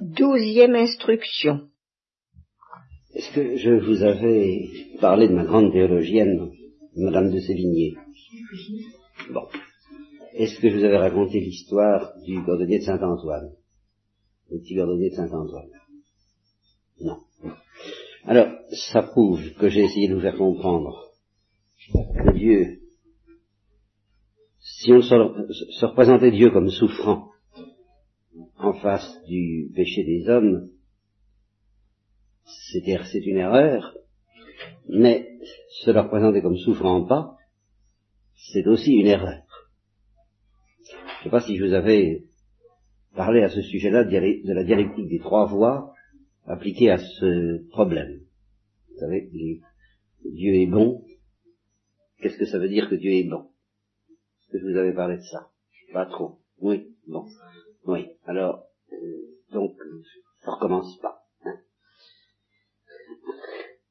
Douzième instruction. Est-ce que je vous avais parlé de ma grande théologienne, Madame de Sévigné? Bon. Est-ce que je vous avais raconté l'histoire du cordonnier de Saint-Antoine? Le petit cordonnier de Saint-Antoine Non. Alors, ça prouve que j'ai essayé de vous faire comprendre que Dieu, si on se représentait Dieu comme souffrant, en face du péché des hommes, c'est une erreur, mais se leur présenter comme souffrant pas, c'est aussi une erreur. Je ne sais pas si je vous avais parlé à ce sujet-là de la dialectique des trois voies appliquée à ce problème. Vous savez, Dieu est bon. Qu'est-ce que ça veut dire que Dieu est bon? Est-ce que je vous avais parlé de ça? Pas trop. Oui, bon. Oui, alors, donc, ça recommence pas. Hein.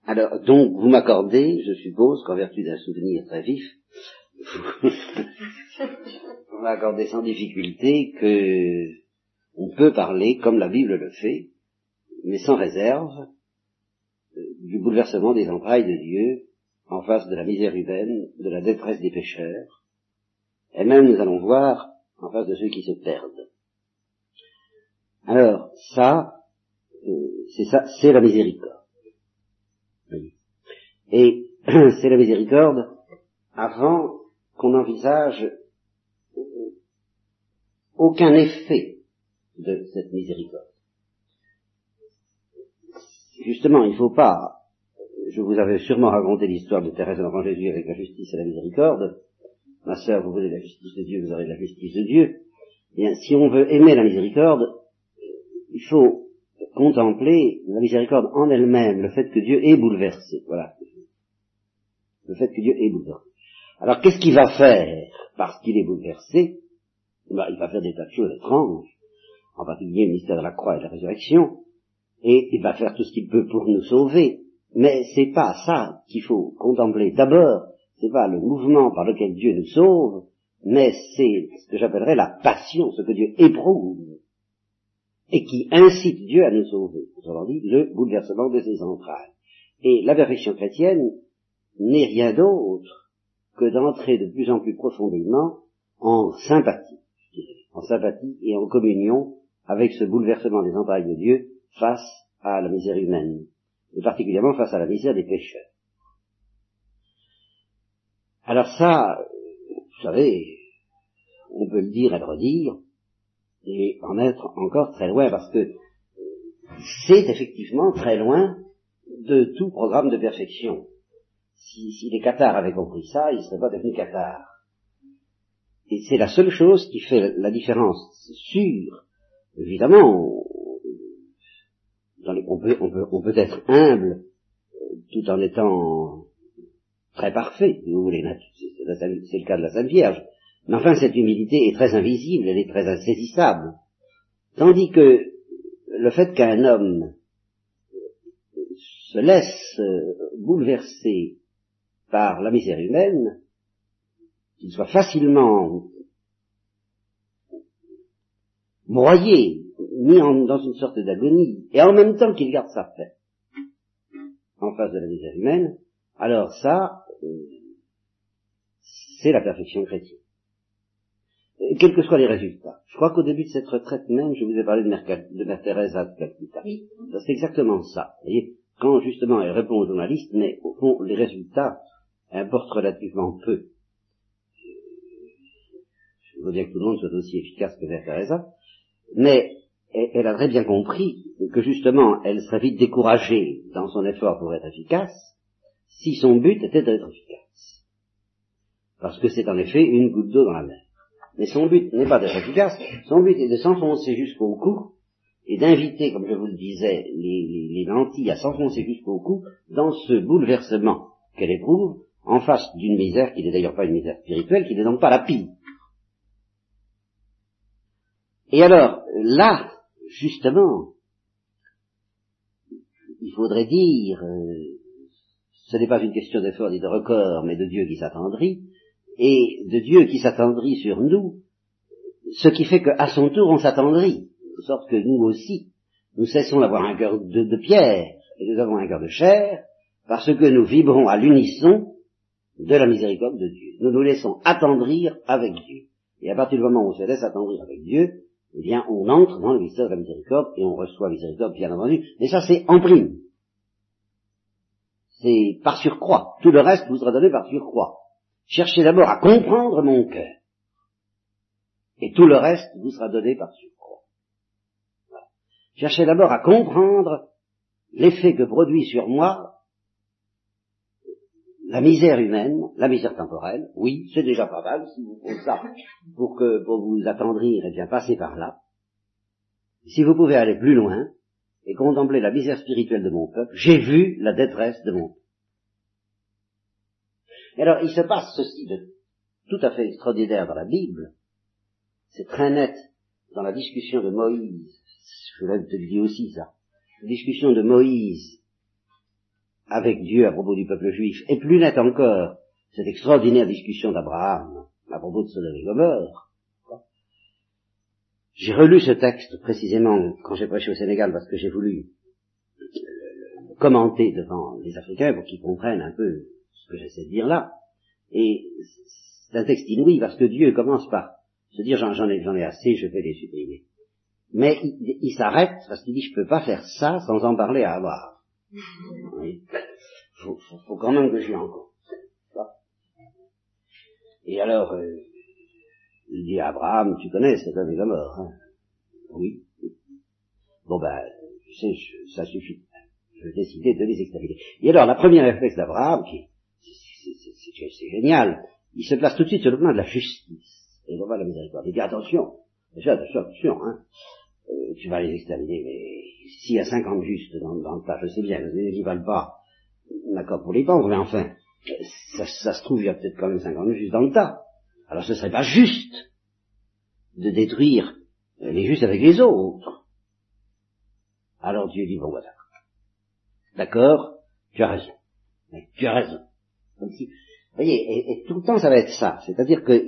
Alors, donc, vous m'accordez, je suppose, qu'en vertu d'un souvenir très vif, vous m'accordez sans difficulté que on peut parler, comme la Bible le fait, mais sans réserve, euh, du bouleversement des entrailles de Dieu en face de la misère humaine, de la détresse des pécheurs, et même nous allons voir en face de ceux qui se perdent. Alors, ça, euh, c'est ça, c'est la miséricorde. Et c'est la miséricorde avant qu'on envisage euh, aucun effet de cette miséricorde. Justement, il ne faut pas, je vous avais sûrement raconté l'histoire de Thérèse de l'Enfant Jésus avec la justice et la miséricorde. Ma sœur, vous voulez la justice de Dieu, vous aurez la justice de Dieu. Bien, si on veut aimer la miséricorde, il faut contempler la miséricorde en elle-même, le fait que Dieu est bouleversé. Voilà. Le fait que Dieu est bouleversé. Alors qu'est-ce qu'il va faire? Parce qu'il est bouleversé ben, Il va faire des tas de choses étranges, en particulier le mystère de la croix et de la résurrection, et il va faire tout ce qu'il peut pour nous sauver. Mais c'est pas ça qu'il faut contempler. D'abord, c'est pas le mouvement par lequel Dieu nous sauve, mais c'est ce que j'appellerais la passion, ce que Dieu éprouve et qui incite Dieu à nous sauver. Autrement dit, le bouleversement de ses entrailles. Et la perfection chrétienne n'est rien d'autre que d'entrer de plus en plus profondément en sympathie, en sympathie et en communion avec ce bouleversement des entrailles de Dieu face à la misère humaine, et particulièrement face à la misère des pécheurs. Alors ça, vous savez, on peut le dire et le redire, et en être encore très loin, parce que c'est effectivement très loin de tout programme de perfection. Si, les cathares avaient compris ça, ils ne seraient pas devenus cathares. Et c'est la seule chose qui fait la différence sûre. Évidemment, on, peut, on, peut, être humble tout en étant très parfait, si vous voulez. C'est le cas de la Sainte Vierge. Mais enfin, cette humilité est très invisible, elle est très insaisissable. Tandis que le fait qu'un homme se laisse bouleverser par la misère humaine, qu'il soit facilement broyé, mis dans une sorte d'agonie, et en même temps qu'il garde sa paix en face de la misère humaine, alors ça, euh, c'est la perfection chrétienne quels que soient les résultats. Je crois qu'au début de cette retraite même, je vous ai parlé de Mère, de Mère Teresa de Calcutta. Oui. C'est exactement ça. Vous voyez, quand justement elle répond aux journalistes, mais au fond, les résultats importent relativement peu. Je veux dire que tout le monde soit aussi efficace que Mère Teresa, mais elle a très bien compris que justement, elle serait vite découragée dans son effort pour être efficace, si son but était d'être efficace. Parce que c'est en effet une goutte d'eau dans la mer. Mais son but n'est pas d'être efficace, son but est de s'enfoncer jusqu'au cou et d'inviter, comme je vous le disais, les, les, lentilles à s'enfoncer jusqu'au cou dans ce bouleversement qu'elle éprouve en face d'une misère qui n'est d'ailleurs pas une misère spirituelle, qui n'est donc pas la pire. Et alors, là, justement, il faudrait dire, euh, ce n'est pas une question d'effort ni de record, mais de Dieu qui s'attendrit, et de Dieu qui s'attendrit sur nous, ce qui fait qu'à son tour on s'attendrit, de sorte que nous aussi, Nous cessons d'avoir un cœur de, pierre et nous avons un cœur de chair parce que nous vibrons à l'unisson de la miséricorde de Dieu. Nous nous laissons attendrir avec Dieu. Et à partir du moment où on se laisse attendrir avec Dieu, eh bien, on entre dans le mystère de la miséricorde et on reçoit la miséricorde, bien entendu. Mais ça, c'est en prime. C'est par surcroît. Tout le reste vous sera donné par surcroît. Cherchez d'abord à comprendre mon cœur. Et tout le reste vous sera donné par surcroît. Cherchez d'abord à comprendre l'effet que produit sur moi la misère humaine, la misère temporelle, oui, c'est déjà pas mal, si vous faites ça pour que, pour vous attendrir, et bien passez par là. Si vous pouvez aller plus loin et contempler la misère spirituelle de mon peuple, j'ai vu la détresse de mon peuple. Et alors, il se passe ceci de tout à fait extraordinaire dans la Bible. C'est très net dans la discussion de Moïse. Je voulais te le dire aussi, ça. La discussion de Moïse avec Dieu à propos du peuple juif, et plus net encore, cette extraordinaire discussion d'Abraham à propos de Sodome et Gomorre. J'ai relu ce texte précisément quand j'ai prêché au Sénégal parce que j'ai voulu commenter devant les Africains pour qu'ils comprennent un peu ce que j'essaie de dire là. Et c'est un texte inouï parce que Dieu commence par se dire j'en ai, ai assez, je vais les supprimer. Mais il, s'arrête parce qu'il dit je peux pas faire ça sans en parler à avoir. Oui. Faut, faut, quand même que je encore. Et alors, euh, il dit à Abraham, tu connais cet homme est mort, hein? Oui. Bon ben, tu sais, ça suffit. Je vais décider de les exterminer. Et alors, la première réflexe d'Abraham, qui c'est génial, il se place tout de suite sur le plan de la justice. Et non pas la miséricorde. Il dit attention, attention, attention, hein. Euh, tu vas les exterminer, mais s'il y a 50 justes dans, le tas, je sais bien, ils ne valent pas, d'accord pour les pauvres, mais enfin, ça, se trouve, il y a peut-être quand même 50 justes dans le tas. Alors ce serait pas juste de détruire les justes avec les autres. Alors Dieu dit, bon voilà. D'accord, tu as raison. tu as raison. vous voyez, et, tout le temps ça va être ça. C'est-à-dire que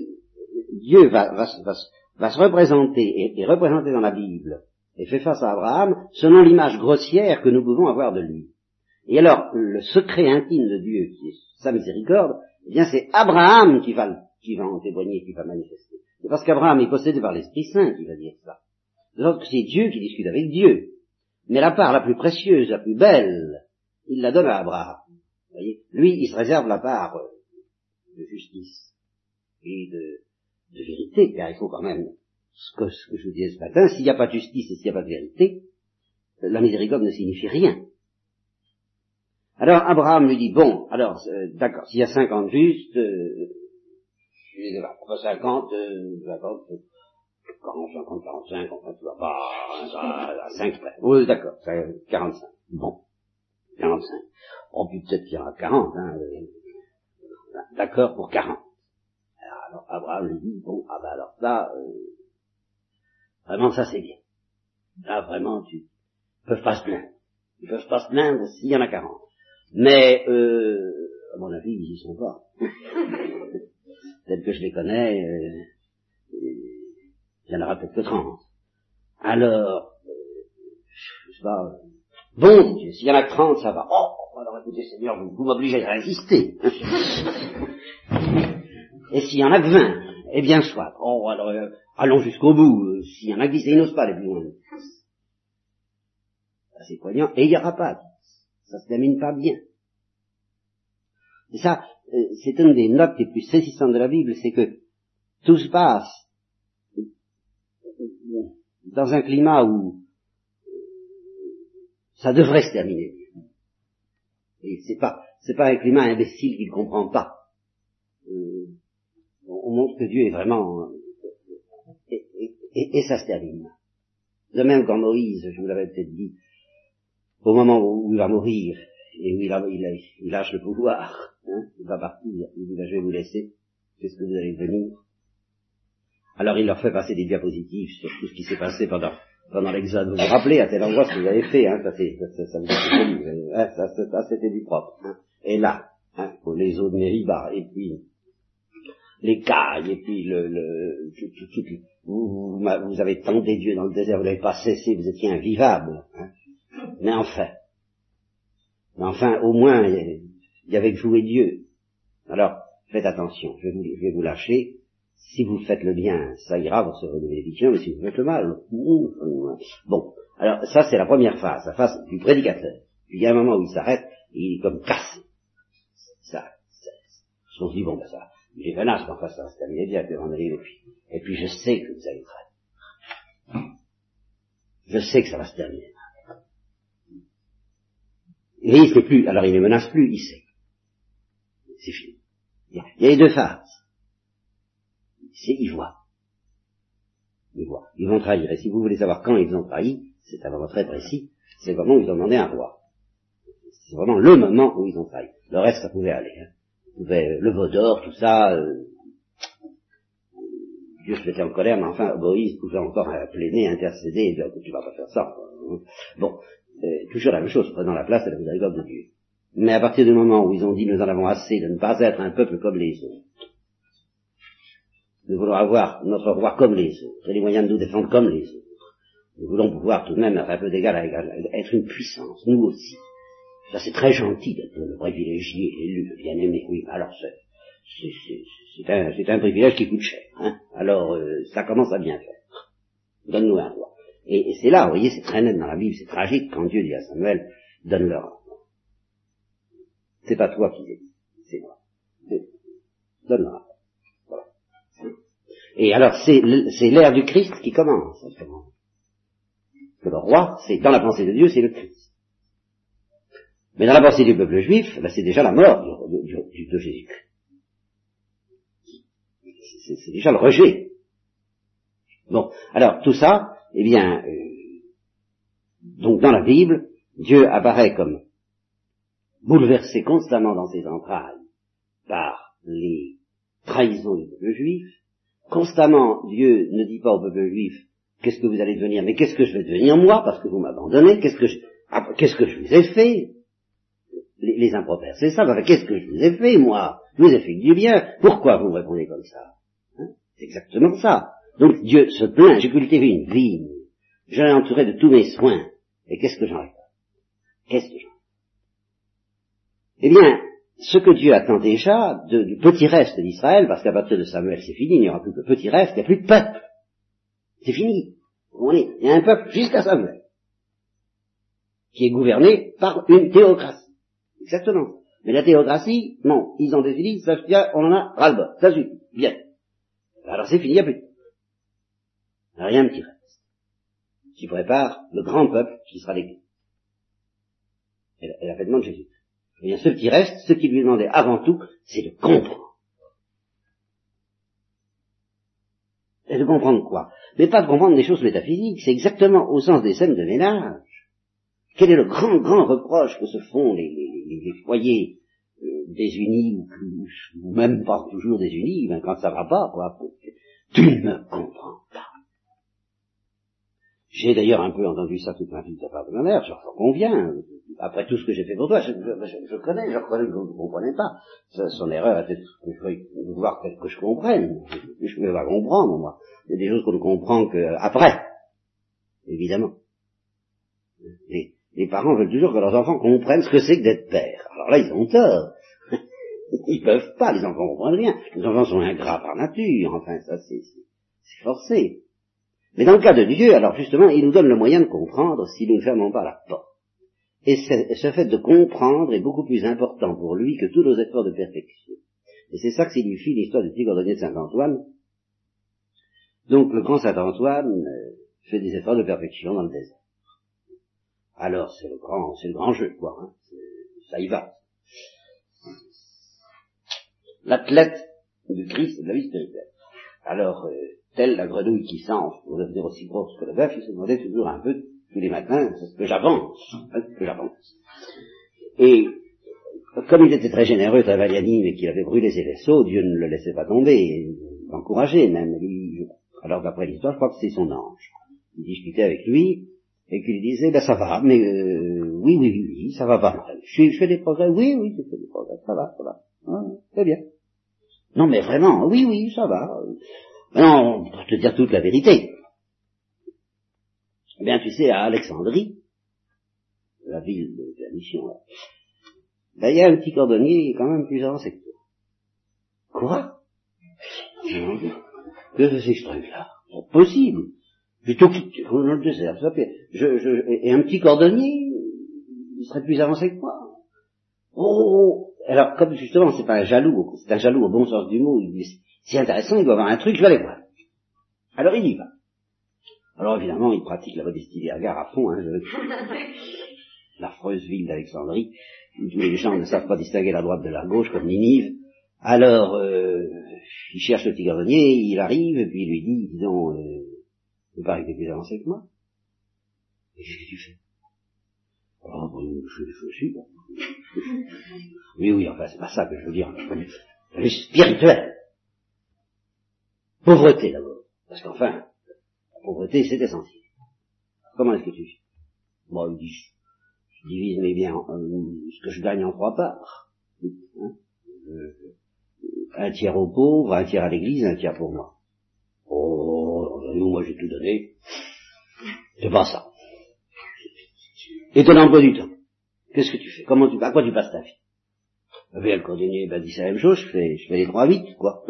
Dieu va, va, va, se représenter et, représenter dans la Bible et fait face à Abraham selon l'image grossière que nous pouvons avoir de lui. Et alors, le secret intime de Dieu, qui est sa miséricorde, eh bien c'est Abraham qui va, qui va en témoigner, qui va manifester. C'est parce qu'Abraham est possédé par l'Esprit Saint qui va dire ça. De c'est Dieu qui discute avec Dieu. Mais la part la plus précieuse, la plus belle, il la donne à Abraham. Voyez Lui, il se réserve la part euh, de justice et de, de vérité, car il faut quand même ce que, ce que je vous disais ce matin, s'il n'y a pas de justice et s'il n'y a pas de vérité, la miséricorde ne signifie rien. Alors Abraham lui dit, bon, alors, euh, d'accord, s'il y a 50 justes, euh, je les pas, 50, euh, 50, 40, 50, 45, enfin, tu vas pas à, 5 près. Oui, d'accord, 45. Bon, 45. Oh, puis peut-être qu'il y en a 40, hein, euh, d'accord pour 40. Alors Abraham lui dit, bon, ah ben alors ça, euh, Vraiment, ça c'est bien. Là, vraiment, tu ils peuvent pas se plaindre. Ils peuvent pas se plaindre s'il y en a 40. Mais, euh, à mon avis, ils y sont pas. peut-être que je les connais, euh, il y en aura peut-être que 30. Alors, euh, je sais pas, euh, bon s'il y en a que 30, ça va. Oh, écoutez, Seigneur, vous, m'obligez à résister. Et s'il y en a que 20, eh bien soit. Oh, alors, euh, allons jusqu'au bout. Euh, s'il y en a qui ils n'osent pas aller plus loin. C'est poignant. Et il n'y aura pas. Ça se termine pas bien. Et ça, euh, c'est une des notes les plus saisissantes de la Bible, c'est que tout se passe dans un climat où ça devrait se terminer. Et c'est pas, c'est pas un climat imbécile qui ne comprend pas on montre que Dieu est vraiment... Et, et, ça se termine. De même quand Moïse, je vous l'avais peut-être dit, au moment où il va mourir, et où il, il, lâche le pouvoir, hein, il va partir, il dit, ben, je vais vous laisser, qu'est-ce que vous allez venir Alors il leur fait passer des diapositives sur tout ce qui s'est passé pendant, pendant l'exode. Vous vous rappelez à tel endroit ce que vous avez fait, hein, ça, ça, ça, hein, ça, ça c'était du propre. Hein. Et là, hein, pour les eaux de Mériba, et puis les cailles, et puis le, le tout, tout, vous, vous, avez tenté Dieu dans le désert, vous n'avez pas cessé, vous étiez invivable. Hein. Mais enfin, mais enfin, au moins, il y avait que vous et Dieu. Alors, faites attention, je vais vous, je vais vous lâcher. Si vous faites le bien, ça ira, vous serez des bénédictions, mais si vous faites le mal, bon. Alors, ça, c'est la première phase, la phase du prédicateur. Puis il y a un moment où il s'arrête, il est comme cassé. Ça, ça, on se dit, bon, ben ça, j'ai menace, mais enfin, ça va se terminer bien, puis on et puis, et puis je sais que vous allez travailler. Je sais que ça va se terminer. Et il ne plus, alors il ne menace plus, il sait. C'est fini. Il y, a, les deux phases. C'est, il voit. Il voit. Ils vont trahir. Et si vous voulez savoir quand ils ont trahi, c'est un moment très précis, c'est le moment où ils ont demandé un roi. C'est vraiment le moment où ils ont trahi. Le reste, ça pouvait aller. Hein. Pouvait, le veau d'or, tout ça, euh, Dieu se mettait en colère, mais enfin, Moïse pouvait encore plainer, intercéder, et dire, tu vas pas faire ça. Bon, euh, toujours la même chose, prenant la place de la miséricorde de Dieu. Mais à partir du moment où ils ont dit nous en avons assez de ne pas être un peuple comme les autres, nous voulons avoir notre roi comme les autres, et les moyens de nous défendre comme les autres. Nous voulons pouvoir tout de même, un peu d'égal à égal, être une puissance, nous aussi. Ça c'est très gentil d'être le privilégié, l'élu, le bien-aimé, oui, alors c'est un, un, privilège qui coûte cher. Hein. Alors euh, ça commence à bien faire. Donne-nous un roi. Et, c'est là, vous voyez, c'est très net dans la Bible, c'est tragique quand Dieu dit à Samuel, donne-leur un roi. C'est pas toi qui l'as dit, c'est moi. Donne-leur un roi. Et alors c'est l'ère du Christ qui commence le roi, c'est dans la pensée de Dieu, c'est le Christ. Mais dans la pensée du peuple juif, là, c'est déjà la mort de Jésus-Christ c'est déjà le rejet. Bon, alors tout ça, eh bien, euh, donc dans la Bible, Dieu apparaît comme bouleversé constamment dans ses entrailles par les trahisons du peuple juif. Constamment, Dieu ne dit pas au peuple juif qu'est-ce que vous allez devenir, mais qu'est-ce que je vais devenir moi parce que vous m'abandonnez, qu'est-ce que je, ah, qu'est-ce que je vous ai fait? Les, les impropères, c'est ça, qu'est-ce que je vous ai fait moi? Je vous ai fait du bien, pourquoi vous me répondez comme ça? C'est exactement ça. Donc Dieu se plaint, j'ai cultivé une vigne, je l'ai entourée de tous mes soins, et qu'est-ce que j'en ai Qu'est-ce que j'en Eh bien, ce que Dieu attend déjà du petit reste d'Israël, parce qu'à partir de Samuel c'est fini, il n'y aura plus que petit reste, il n'y a plus de peuple. C'est fini. il y a un peuple jusqu'à Samuel, qui est gouverné par une théocratie. Exactement. Mais la théocratie, non, ils ont décidé, ça on en a ras-le-bol, ça bien. Alors c'est fini, il n'y a plus. Rien ne reste. Qui prépare le grand peuple qui sera l'Église. Et l'avènement de Jésus. Et bien, ce qui reste, ce qui lui demandait avant tout, c'est de comprendre. Et de comprendre quoi? Mais pas de comprendre des choses métaphysiques, c'est exactement au sens des scènes de ménage. Quel est le grand, grand reproche que se font les, foyers désunis, ou, même pas toujours désunis, ben quand ça va pas, quoi. Tu ne comprends pas. J'ai d'ailleurs un peu entendu ça toute ma vie de la part de ma mère, j'en conviens. Après tout ce que j'ai fait pour toi, je, connais, je reconnais que je ne comprenais pas. son erreur était de vouloir que je comprenne. Je ne peux pas comprendre, moi. Il y a des choses qu'on ne comprend qu'après. Évidemment. Les, les parents veulent toujours que leurs enfants comprennent ce que c'est que d'être père. Alors là, ils ont tort. Ils peuvent pas, les enfants comprennent rien. Les enfants sont ingrats par nature, enfin, ça c'est forcé. Mais dans le cas de Dieu, alors justement, il nous donne le moyen de comprendre si nous ne fermons pas la porte. Et ce fait de comprendre est beaucoup plus important pour lui que tous nos efforts de perfection. Et c'est ça que signifie l'histoire du petit cordonnier de Saint-Antoine. Donc le grand Saint-Antoine euh, fait des efforts de perfection dans le désert. Alors c'est le grand, c'est le grand jeu, quoi. Hein. Ça y va l'athlète du Christ de la vie. Alors, euh, telle la grenouille qui s'enfle pour devenir aussi grosse que le bœuf, il se demandait toujours un peu tous les matins, c'est ce que j'avance, hein, que j'avance. Et comme il était très généreux, magnanime et qu'il avait brûlé ses vaisseaux, Dieu ne le laissait pas tomber, l'encourageait même. Lui, alors d'après l'histoire, je crois que c'est son ange. Il discutait avec lui et qu'il disait, ben ça va, mais euh, oui, oui, oui, oui, ça va pas. Je, fais des progrès, oui, oui, je fais des progrès, ça va, ça va. c'est bien. Non, mais vraiment, oui, oui, ça va. Non, pour te dire toute la vérité. Eh bien, tu sais, à Alexandrie, la ville de la mission, là, ben, il y a un petit cordonnier quand même plus avancé que toi. Quoi? Que c'est ce truc-là C'est possible. J'ai tout quitté dans le désert. Je, je, et un petit cordonnier, il serait plus avancé que moi. Oh, oh, oh. alors comme justement c'est pas un jaloux, c'est un jaloux au bon sens du mot, c'est intéressant, il doit avoir un truc, je vais aller voir. Alors il y va. Alors évidemment, il pratique la modestie des regards à fond, hein, l'affreuse ville d'Alexandrie, où les gens ne savent pas distinguer la droite de la gauche comme Ninive. Alors, euh, il cherche le petit gardonnier, il arrive, et puis il lui dit, disons, euh, il paraît que t'es plus avancé que moi? Et qu'est-ce que tu fais? Oh, bon, je, je suis, Oui, oui, enfin, c'est pas ça que je veux dire. Le spirituel. Pauvreté, d'abord. Parce qu'enfin, la pauvreté, c'est essentiel. Comment est-ce que tu fais? Moi, dit, je divise mes biens, euh, ce que je gagne en trois parts. Hein? Euh, un tiers aux pauvres, un tiers à l'église, un tiers pour moi. Oh, nous, moi j'ai tout donné. C'est pas ça. Et ton emploi du temps Qu'est-ce que tu fais? Comment tu, À quoi tu passes ta vie? Eh bien, le cordonnier ben, dit la même chose, je fais, je fais les trois huit, quoi.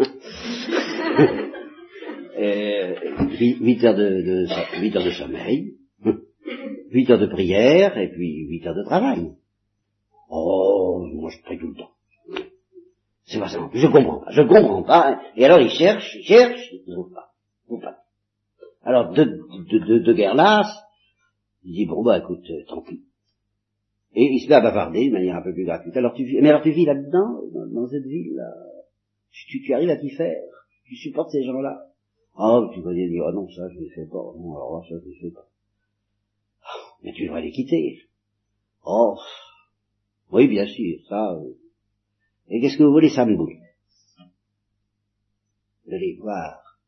Euh, 8 heures de, de, 8 heures de sommeil, 8 heures de prière, et puis 8 heures de travail. Oh, moi je prie tout le temps. C'est pas ça. Je comprends pas. Je comprends pas. Et alors il cherche, il cherche, il ne trouve pas. pas. Alors de, de, de, de guerre lasse, il dit bon bah écoute, euh, tant pis. Et il se met à bavarder de manière un peu plus gratuite. Alors tu vis, mais alors tu vis là-dedans, dans, cette ville là? Tu, tu arrives à t'y faire? Tu supportes ces gens-là? Oh, tu vas dire, oh non, ça je ne fais pas. Non, alors ça je ne fais pas. Oh, mais tu devrais les quitter. Oh, oui, bien sûr, ça. Euh, et qu'est-ce que vous voulez, ça me boule De les voir,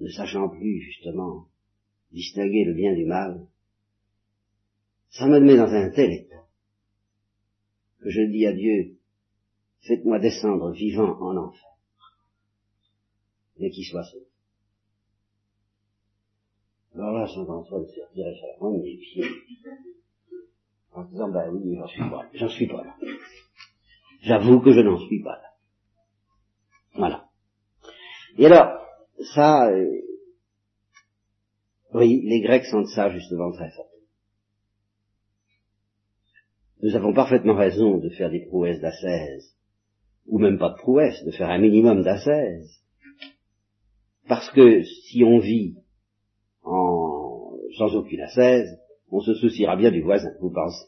ne sachant plus, justement, distinguer le bien du mal, ça me met dans un tel état que je dis à Dieu, faites-moi descendre vivant en enfer, mais qu'il soit sauvé. Alors là, Saint-Antoine s'est retiré sur la de mes pieds, en disant, ben oui, j'en suis pas, j'en suis pas là. J'avoue que je n'en suis pas là. Voilà. Et alors, ça, euh, oui, les Grecs sentent ça justement très fort. Nous avons parfaitement raison de faire des prouesses d'ascèse, ou même pas de prouesses, de faire un minimum d'ascèse. Parce que si on vit en, sans aucune ascèse, on se souciera bien du voisin, vous pensez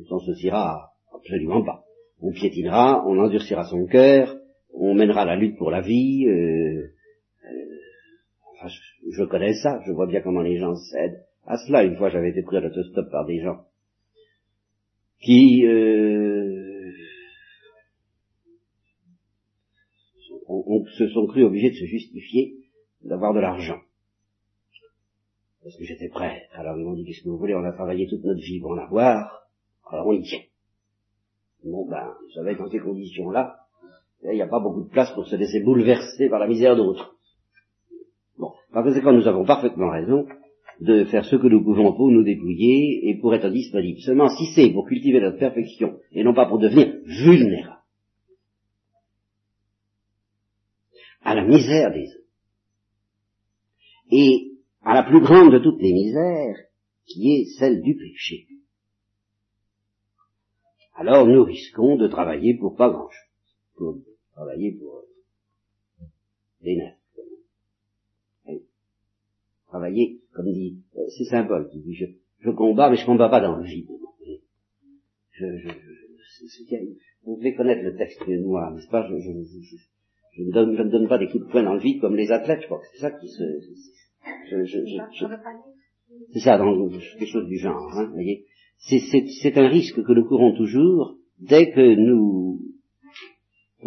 On s'en souciera absolument pas on piétinera, on endurcira son cœur, on mènera la lutte pour la vie. Euh, euh, je, connais ça, je vois bien comment les gens cèdent à cela. Une fois, j'avais été pris à l'autostop par des gens qui euh, se sont cru obligés de se justifier d'avoir de l'argent. Parce que j'étais prêt. Alors ils m'ont dit, qu'est-ce que vous voulez, on a travaillé toute notre vie pour en avoir, alors on y tient. Bon, ben, vous savez, dans ces conditions-là, il n'y a pas beaucoup de place pour se laisser bouleverser par la misère d'autres. Bon, par conséquent, nous avons parfaitement raison de faire ce que nous pouvons pour nous dépouiller et pour être disponibles. Seulement, si c'est pour cultiver notre perfection et non pas pour devenir vulnérable à la misère des autres et à la plus grande de toutes les misères, qui est celle du péché. Alors nous risquons de travailler pour pas grand-chose, pour travailler pour des nerfs. Travailler, comme dit, euh, c'est symbole qui dit, je, je combats, mais je combats pas dans le vide. Je, je, je, vous devez connaître le texte de moi, n'est-ce pas? Je, ne donne, je ne donne pas des coups de poing dans le vide comme les athlètes, je crois que c'est ça qui se... Je, je, je, c'est ça, dans quelque chose du genre, hein, vous voyez c'est un risque que nous courons toujours dès que nous,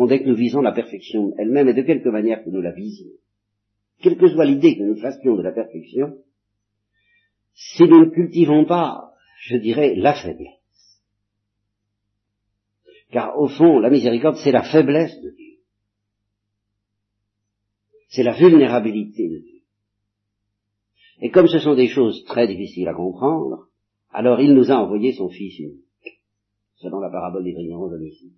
dès que nous visons la perfection elle-même et de quelque manière que nous la visions. Quelle que soit l'idée que nous fassions de la perfection, si nous ne cultivons pas, je dirais, la faiblesse. Car au fond, la miséricorde, c'est la faiblesse de Dieu. C'est la vulnérabilité de Dieu. Et comme ce sont des choses très difficiles à comprendre, alors il nous a envoyé son Fils unique, selon la parabole des brillants homicides.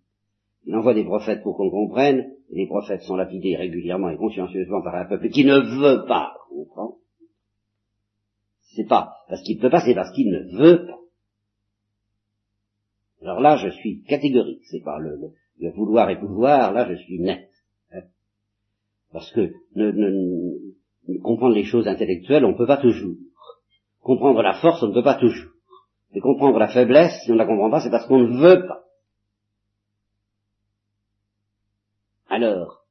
Il envoie des prophètes pour qu'on comprenne, et les prophètes sont lapidés régulièrement et consciencieusement par un peuple qui ne veut pas comprendre. C'est pas parce qu'il ne peut pas, c'est parce qu'il ne veut pas. Alors là, je suis catégorique, c'est pas le, le, vouloir et pouvoir, là je suis net. Hein. Parce que ne, comprendre les choses intellectuelles, on ne peut pas toujours. Comprendre la force, on ne peut pas toujours. Et comprendre la faiblesse, si on ne la comprend pas, c'est parce qu'on ne veut pas. Alors,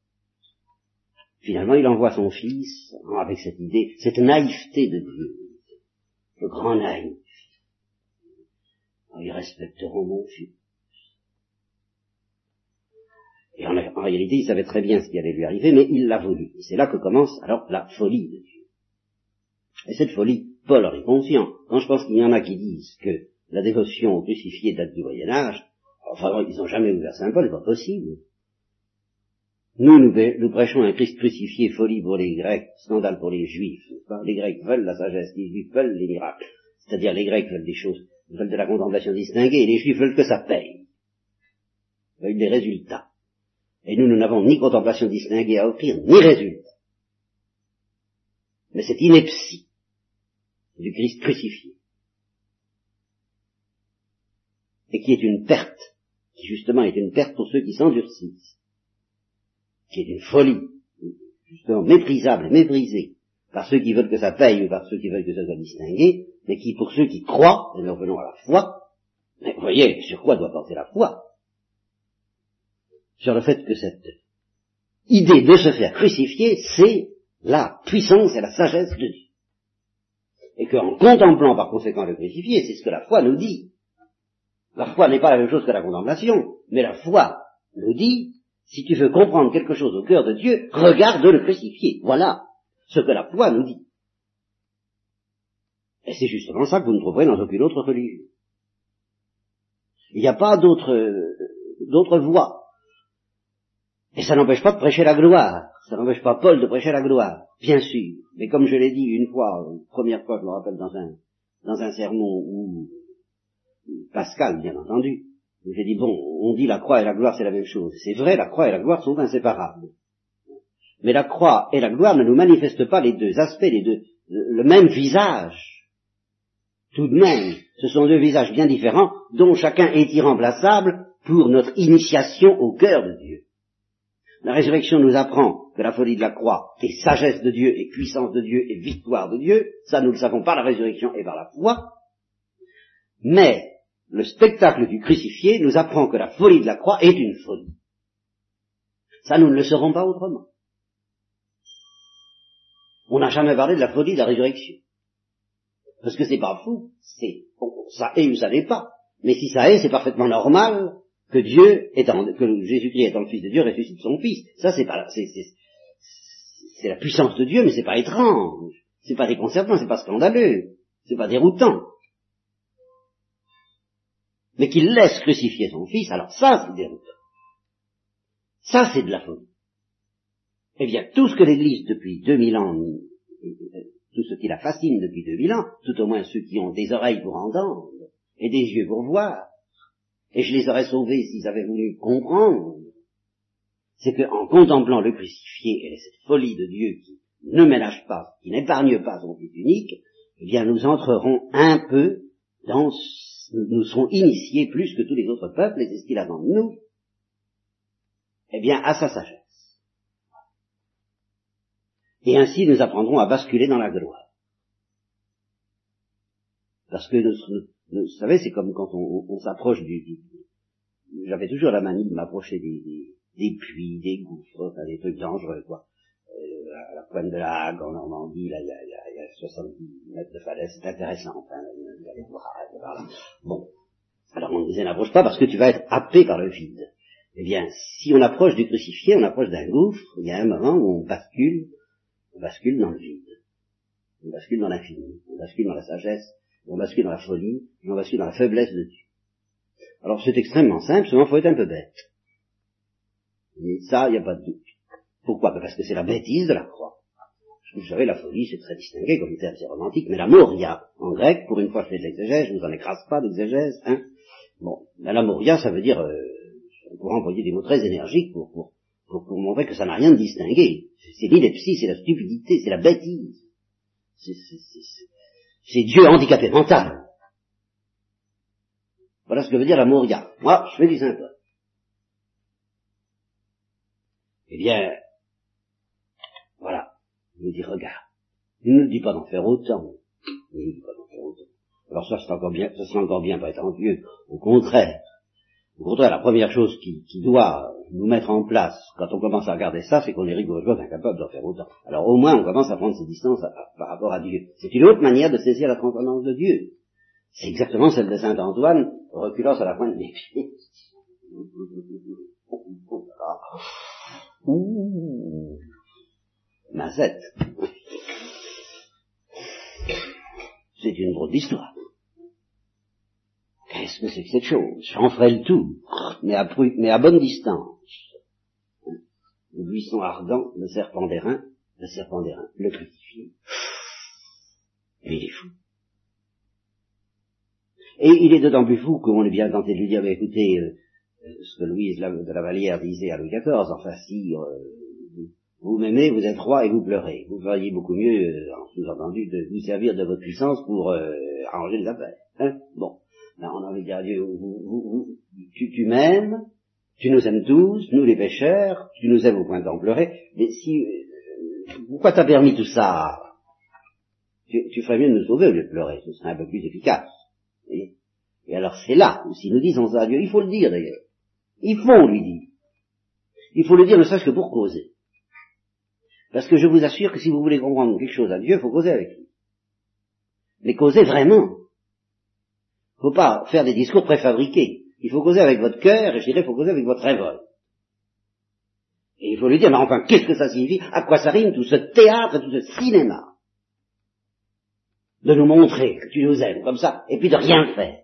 finalement, il envoie son fils avec cette idée, cette naïveté de Dieu, le grand naïf. Ils respecteront mon fils. Et en, réalité, il savait très bien ce qui allait lui arriver, mais il l'a voulu. Et c'est là que commence alors la folie de Dieu. Et cette folie, Paul en est conscient. Quand je pense qu'il y en a qui disent que la dévotion au crucifié date du Moyen Âge, enfin, ils n'ont jamais ouvert Saint Paul, pas possible. Nous, nous, prêchons un Christ crucifié, folie pour les Grecs, scandale pour les Juifs. Les Grecs veulent la sagesse, les Juifs veulent les miracles. C'est-à-dire les Grecs veulent des choses, veulent de la contemplation distinguée, et les Juifs veulent que ça paye. Veulent des résultats. Et nous, nous n'avons ni contemplation distinguée à offrir, ni résultat. Mais cette ineptie du Christ crucifié, et qui est une perte, qui justement est une perte pour ceux qui s'endurcissent, qui est une folie, justement méprisable, méprisée, par ceux qui veulent que ça paye ou par ceux qui veulent que ça soit distingué, mais qui, pour ceux qui croient, et nous revenons à la foi, mais vous voyez, sur quoi doit porter la foi Sur le fait que cette idée de se faire crucifier, c'est la puissance et la sagesse de Dieu. Et qu'en contemplant par conséquent le crucifié, c'est ce que la foi nous dit. La foi n'est pas la même chose que la contemplation, mais la foi nous dit si tu veux comprendre quelque chose au cœur de Dieu, regarde le crucifié. Voilà ce que la foi nous dit. Et c'est justement ça que vous ne trouverez dans aucune autre religion. Il n'y a pas d'autre, d'autre voie. Et ça n'empêche pas de prêcher la gloire. Ça n'empêche pas Paul de prêcher la gloire. Bien sûr. Mais comme je l'ai dit une fois, une première fois, je me rappelle dans un, dans un sermon où Pascal, bien entendu, j'ai dit, bon, on dit la croix et la gloire, c'est la même chose. C'est vrai, la croix et la gloire sont inséparables. Mais la croix et la gloire ne nous manifestent pas les deux aspects, les deux, le même visage. Tout de même, ce sont deux visages bien différents, dont chacun est irremplaçable pour notre initiation au cœur de Dieu. La résurrection nous apprend que la folie de la croix est sagesse de Dieu et puissance de Dieu et victoire de Dieu. Ça, nous le savons par la résurrection et par la foi. Mais le spectacle du crucifié nous apprend que la folie de la croix est une folie. Ça, nous ne le saurons pas autrement. On n'a jamais parlé de la folie de la résurrection. Parce que c'est pas fou, c'est, ça est ou ça n'est pas. Mais si ça est, c'est parfaitement normal que Dieu étant, que Jésus-Christ étant le Fils de Dieu ressuscite son Fils. Ça, c'est pas, c'est, c'est la puissance de Dieu, mais c'est pas étrange. C'est pas déconcertant, c'est pas scandaleux. C'est pas déroutant mais qu'il laisse crucifier son fils, alors ça c'est déroutant. Ça c'est de la folie. Eh bien, tout ce que l'Église depuis 2000 ans, tout ce qui la fascine depuis 2000 ans, tout au moins ceux qui ont des oreilles pour entendre et des yeux pour voir, et je les aurais sauvés s'ils avaient voulu comprendre, c'est qu'en contemplant le crucifié et cette folie de Dieu qui ne ménage pas, qui n'épargne pas son fils unique, eh bien nous entrerons un peu dans nous serons initiés plus que tous les autres peuples, et c'est ce qu'il attend de nous, eh bien, à sa sagesse. Et ainsi nous apprendrons à basculer dans la gloire. Parce que, vous savez, c'est comme quand on, s'approche du, J'avais toujours la manie de m'approcher des, des, puits, des gouffres, des trucs dangereux, quoi. Euh, la pointe de la Hague, en Normandie, là, il y a, y a, 70 mètres de falaise, c'est intéressant, enfin. Bon. Alors on ne disait n'approche pas parce que tu vas être happé par le vide. Eh bien, si on approche du crucifié, on approche d'un gouffre, il y a un moment où on bascule, on bascule dans le vide. On bascule dans l'infini, on bascule dans la sagesse, on bascule dans la folie, on bascule dans la faiblesse de Dieu. Alors c'est extrêmement simple, seulement faut être un peu bête. Mais ça, il n'y a pas de doute. Pourquoi? Ben, Parce que c'est la bêtise de la croix. Vous savez, la folie, c'est très distingué comme terme, c'est romantique, mais la moria, en grec, pour une fois je fais de l'exégèse, je vous en écrase pas d'exégèse, hein. Bon, la moria, ça veut dire, euh, on pourrait employer des mots très énergiques pour, pour, pour, montrer que ça n'a rien de distingué. C'est l'ineptie, c'est la stupidité, c'est la bêtise. C'est Dieu handicapé mental. Voilà ce que veut dire la moria. Moi, je fais du saint Eh bien, voilà. Il nous dit, regarde. Il ne nous dit pas d'en faire autant. Il ne dit pas d'en faire autant. Alors ça, c'est encore bien, ça c'est encore bien prétentieux. Au contraire. Au contraire, la première chose qui, qui, doit nous mettre en place quand on commence à regarder ça, c'est qu'on est rigoureusement incapable d'en faire autant. Alors au moins, on commence à prendre ses distances par rapport à Dieu. C'est une autre manière de saisir la transcendance de Dieu. C'est exactement celle de Saint Antoine, reculant sur la pointe des pieds. Ouh, Mazette. C'est une drôle d'histoire. Qu'est-ce que c'est que cette chose? J'en ferai le tout, mais à, bonne distance. Le buisson ardent, le serpent d'airain, le serpent d'airain, le crucifié. Et il est fou. Et il est d'autant plus fou qu'on est bien tenté de lui dire, mais écoutez, euh, ce que Louise de la Vallière disait à Louis XIV, enfin si euh, vous m'aimez, vous êtes roi et vous pleurez. Vous feriez beaucoup mieux, euh, en sous-entendu, de vous servir de votre puissance pour euh, arranger les affaires. Hein? Bon, là on a envie de dire à Dieu, tu, tu m'aimes, tu nous aimes tous, nous les pécheurs, tu nous aimes au point d'en pleurer, mais si, pourquoi t'as permis tout ça? Tu, tu ferais mieux de nous sauver au lieu de pleurer, ce serait un peu plus efficace. Et, et alors c'est là où si nous disons ça à Dieu, il faut le dire d'ailleurs. Il faut lui dire. Il faut le dire ne serait-ce que pour causer. Parce que je vous assure que si vous voulez comprendre quelque chose à Dieu, il faut causer avec lui. Mais causer vraiment. Il ne faut pas faire des discours préfabriqués. Il faut causer avec votre cœur, et je dirais, il faut causer avec votre révolte. Et il faut lui dire, mais enfin, qu'est-ce que ça signifie? À quoi ça rime tout ce théâtre, tout ce cinéma? De nous montrer que tu nous aimes comme ça, et puis de rien faire.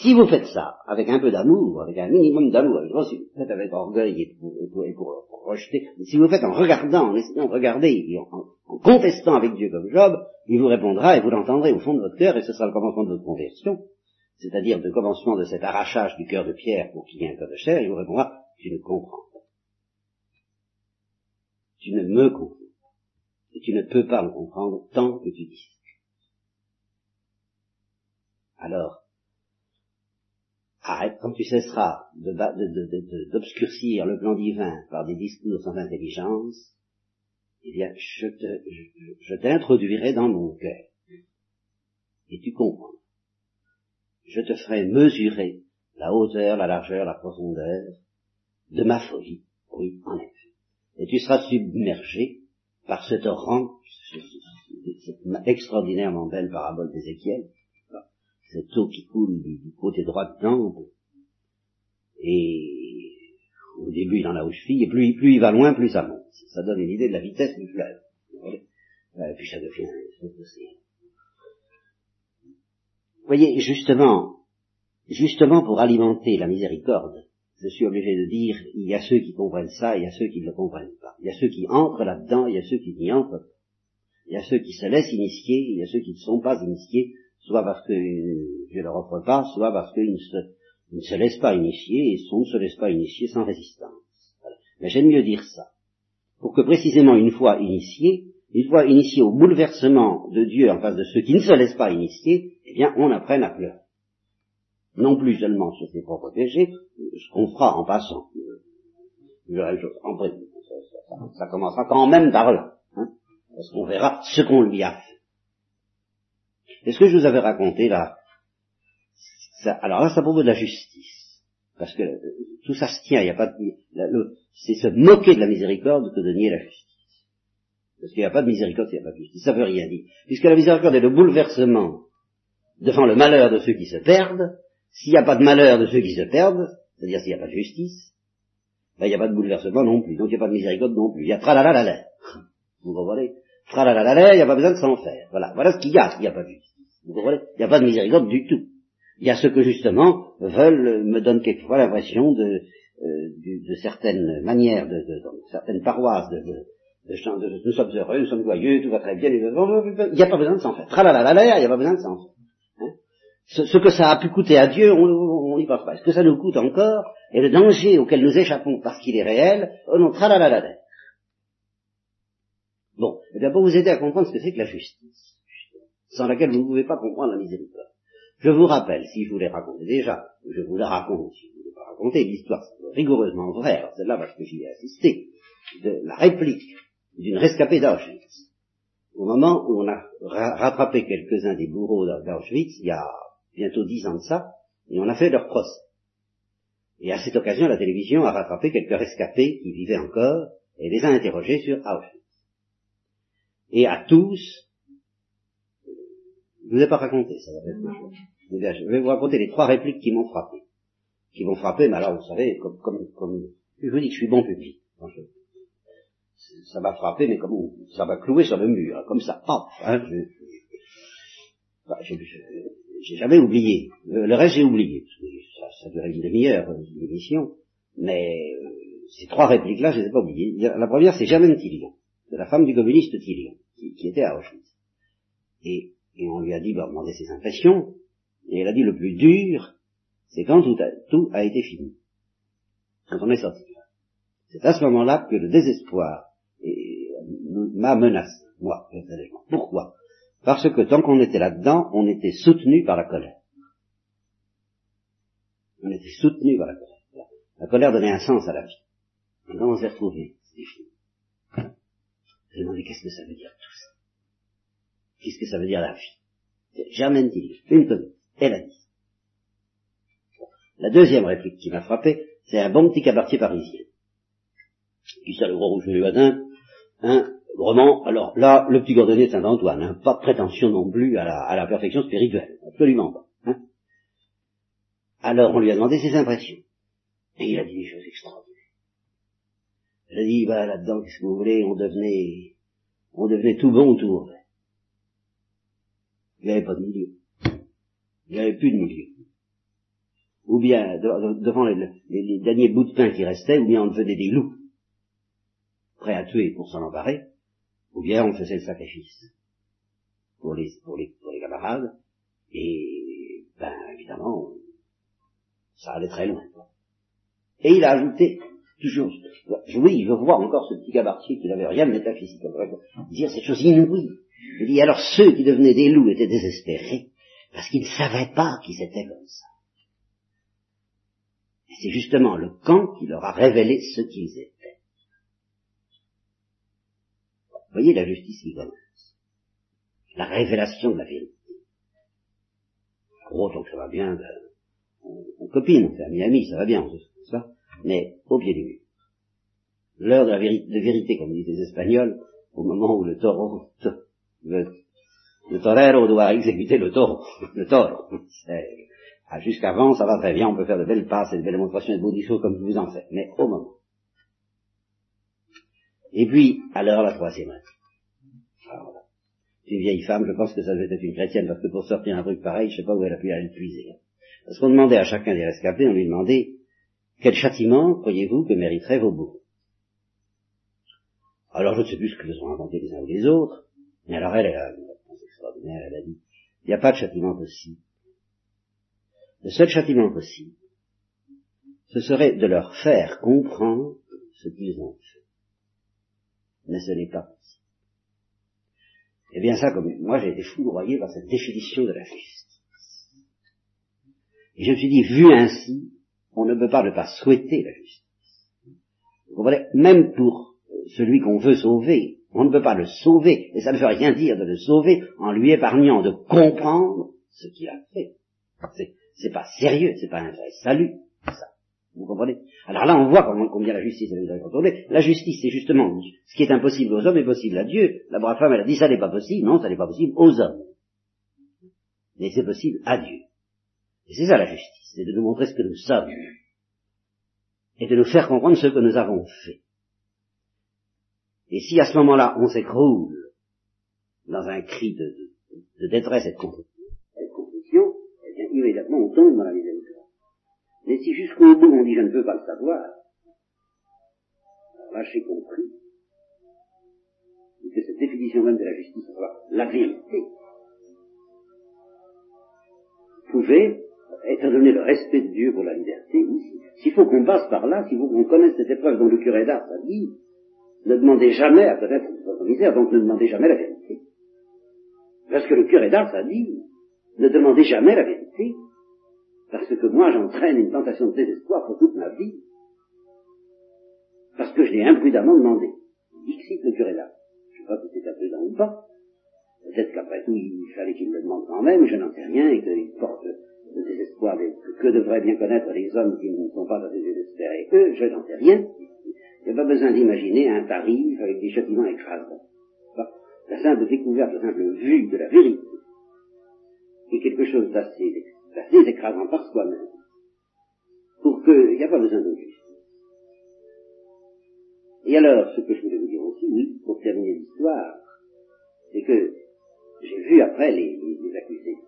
Si vous faites ça avec un peu d'amour, avec un minimum d'amour, si vous faites avec orgueil et pour, et pour, rejeter, si vous faites en regardant, en essayant de regarder, contestant avec Dieu comme Job, il vous répondra et vous l'entendrez au fond de votre cœur et ce sera le commencement de votre conversion, c'est-à-dire le commencement de cet arrachage du cœur de pierre pour qu'il y ait un cœur de chair, il vous répondra, tu ne comprends pas. Tu ne me comprends pas. Et tu ne peux pas me comprendre tant que tu dis. Alors, arrête, quand tu cesseras d'obscurcir le plan divin par des discours sans intelligence, eh bien, je t'introduirai dans mon cœur. Et tu comprends. Je te ferai mesurer la hauteur, la largeur, la profondeur de ma folie. Oui, en effet. Et tu seras submergé par ce torrent, cette extraordinairement belle parabole d'Ézéchiel, cette eau qui coule du, côté droit de et au début il en a aux chevilles, et plus, plus il va loin, plus ça. Ça donne une idée de la vitesse du fleuve. Puis ça devient Vous voyez, justement, justement pour alimenter la miséricorde, je suis obligé de dire, il y a ceux qui comprennent ça, il y a ceux qui ne le comprennent pas. Il y a ceux qui entrent là-dedans, il y a ceux qui n'y entrent pas. Il y a ceux qui se laissent initier, il y a ceux qui ne sont pas initiés, soit parce que je leur offre pas, soit parce qu'ils ne se, ne se laissent pas initier, et ne se laisse pas initier sans résistance. Mais j'aime mieux dire ça, pour que précisément une fois initié, une fois initié au bouleversement de Dieu en face de ceux qui ne se laissent pas initier, eh bien on apprenne à pleurer. Non plus seulement sur ses propres péchés, ce qu'on fera en passant. Ça, commencera quand même par là, hein, parce qu'on verra ce qu'on lui a fait. Et ce que je vous avais raconté là, alors là, ça propos de la justice. Parce que euh, tout ça se tient, il n'y a pas de, c'est se moquer de la miséricorde que de nier la justice. Parce qu'il n'y a pas de miséricorde s'il n'y a pas de justice. Ça veut rien dire. Puisque la miséricorde est le bouleversement devant le malheur de ceux qui se perdent, s'il n'y a pas de malheur de ceux qui se perdent, c'est-à-dire s'il n'y a pas de justice, ben, il n'y a pas de bouleversement non plus. Donc il n'y a pas de miséricorde non plus. Il y a tralalalala. Vous comprenez Tralalalala, il n'y a pas besoin de s'en faire. Voilà. Voilà ce qu'il y a, s'il n'y a pas de justice. Vous comprenez Il n'y a pas de miséricorde du tout. Il y a ceux que justement veulent, me donnent quelquefois l'impression de, euh, de, certaines manières, de, de, certaines paroisses, de, nous sommes heureux, nous sommes joyeux, tout va très bien, il n'y a pas besoin de s'en faire. Tralalala, il n'y a pas besoin de s'en. Hein. ce, que ça a pu coûter à Dieu, on n'y pense pas. Ce que ça nous coûte encore, et le danger auquel nous échappons parce qu'il est réel, oh non, tralalala. Bon, pour vous aider à comprendre ce que c'est que la justice, sans laquelle vous ne pouvez pas comprendre la miséricorde. Je vous rappelle, si je vous l'ai raconté déjà, je vous la raconte, si je ne vous l'ai pas raconté, l'histoire rigoureusement vraie, alors celle-là parce que j'y ai assisté, de la réplique d'une rescapée d'Auschwitz. Au moment où on a rattrapé quelques-uns des bourreaux d'Auschwitz, il y a bientôt dix ans de ça, et on a fait leur procès. Et à cette occasion, la télévision a rattrapé quelques rescapés qui vivaient encore et les a interrogés sur Auschwitz. Et à tous, je ne vous ai pas raconté, ça va être Je vais vous raconter les trois répliques qui m'ont frappé. Qui m'ont frappé, mais alors vous savez, comme, comme, comme, je vous dis que je suis bon public ça m'a frappé, mais comme ça m'a cloué sur le mur, comme ça. hein, je, j'ai jamais oublié. Le, reste j'ai oublié. Ça, ça durait une demi-heure euh, l'émission, mais euh, ces trois répliques-là, je les ai pas oubliées. La première, c'est Germaine Tillion, de la femme du communiste Tillion, qui, était à Auschwitz. Et, et on lui a dit, bah, demander ses impressions, et elle a dit le plus dur, c'est quand tout a, tout a été fini. Quand on est sorti. C'est à ce moment-là que le désespoir m'a menacé, moi, personnellement. Pourquoi? Parce que tant qu'on était là-dedans, on était soutenu par la colère. On était soutenu par la colère. La colère donnait un sens à la vie. Maintenant, on s'est retrouvé. C'est fini. J'ai demandé qu'est-ce que ça veut dire tout ça? Qu'est-ce que ça veut dire la vie Germaine dit, une commune. Elle a dit. La deuxième réplique qui m'a frappé, c'est un bon petit cabaretier parisien qui ça le gros rouge du matin, hein, vraiment, alors là, le petit cordonnier de Saint-Antoine, hein, pas de prétention non plus à la, à la perfection spirituelle, absolument pas. Hein. Alors on lui a demandé ses impressions, et il a dit des choses extraordinaires. Il a dit, bah là-dedans, qu'est-ce que vous voulez, on devenait, on devenait tout bon mauvais. Il n'y avait pas de milieu. Il n'y avait plus de milieu. Ou bien, devant les, derniers bouts de pain qui restaient, ou bien on devenait des loups prêt à tuer pour s'en emparer, ou bien on faisait le sacrifice pour les, pour les, pour les camarades, et ben évidemment, ça allait très loin. Et il a ajouté, toujours, oui, je vois encore ce petit cabaretier qui n'avait rien de métaphysique, dire cette chose inouïe. Il dit, alors ceux qui devenaient des loups étaient désespérés, parce qu'ils ne savaient pas qu'ils étaient comme ça. Et c'est justement le camp qui leur a révélé ce qu'ils étaient. voyez la justice qui commence. La révélation de la vérité. Gros, donc ça va bien, ben, on, copine, on fait ami-ami, ça va bien, ça, mais au pied du mur. L'heure de la vérité, comme disent les Espagnols, au moment où le taureau, le, le torero doit exécuter le taureau, le. Ah, jusqu'avant, ça va très bien, on peut faire de belles passes et de belles démonstrations et de beaux discours comme vous en fais, mais au moment et puis, alors la troisième année. voilà. Une vieille femme, je pense que ça devait être une chrétienne, parce que pour sortir un truc pareil, je sais pas où elle a pu aller le puiser. Parce qu'on demandait à chacun des rescapés, on lui demandait, quel châtiment croyez-vous que mériteraient vos bourreaux Alors je ne sais plus ce que nous ont inventé les uns ou les autres, mais alors elle, elle a une réponse extraordinaire, elle a dit, il n'y a pas de châtiment possible. Le seul châtiment possible, ce serait de leur faire comprendre ce qu'ils ont fait mais ce n'est pas possible. Eh bien ça, comme moi j'ai été foudroyé par cette définition de la justice. Et je me suis dit, vu ainsi, on ne peut pas ne pas souhaiter la justice. Vous comprenez? Même pour celui qu'on veut sauver, on ne peut pas le sauver, et ça ne veut rien dire de le sauver en lui épargnant de comprendre ce qu'il a fait. C'est pas sérieux, c'est pas un vrai salut, ça. Vous comprenez? Alors là, on voit combien la justice est contrôlée. La justice, c'est justement ce qui est impossible aux hommes est possible à Dieu. La brave femme, elle a dit ça n'est pas possible. Non, ça n'est pas possible aux hommes. Mais c'est possible à Dieu. Et c'est ça la justice, c'est de nous montrer ce que nous sommes. Et de nous faire comprendre ce que nous avons fait. Et si à ce moment-là, on s'écroule dans un cri de, détresse et de confusion, eh bien, immédiatement, on tombe dans la misère. Mais si jusqu'au bout on dit je ne veux pas le savoir, alors là j'ai compris que cette définition même de la justice, la vérité, pouvait, étant donné le respect de Dieu pour la liberté, s'il faut qu'on passe par là, s'il faut qu'on connaisse cette épreuve dont le curé d'art a dit, ne demandez jamais à connaître votre misère, donc ne demandez jamais la vérité. Parce que le curé d'Ars a dit, ne demandez jamais la vérité, parce que moi j'entraîne une tentation de désespoir pour toute ma vie, parce que je l'ai imprudemment demandé. Dixit le curé d'Ars. Je ne sais pas si c'est imprudent ou pas. Peut-être qu'après tout, il fallait qu'il le demande quand même, je n'en sais rien, et qu'il porte le désespoir que, devraient bien connaître les hommes qui ne sont pas désespérés. Eux, je n'en sais rien. Il n'y a pas besoin d'imaginer un tarif avec des châtiments écrasants. La simple découverte, la simple vue de la vérité est quelque chose d'assez, écrasant par soi-même pour qu'il n'y a pas besoin justice. Et alors, ce que je voulais vous dire aussi, pour terminer l'histoire, c'est que j'ai vu après les, accusés,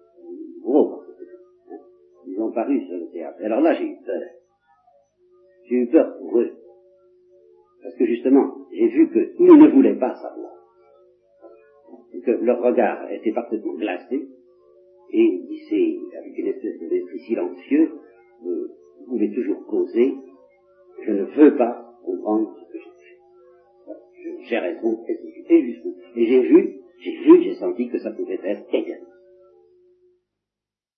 gros, hein, ils ont paru sur le théâtre. Alors là, j'ai eu peur. J'ai eu peur pour eux. Parce que justement, j'ai vu qu'ils ne voulaient pas savoir. que leur regard était parfaitement glacé, et c'est avec une espèce d'esprit silencieux, euh, vous toujours causer, je ne veux pas comprendre ce que j'ai fait. J'ai raison, et jusqu'où. Et j'ai vu, j'ai vu, j'ai senti que ça pouvait être égal.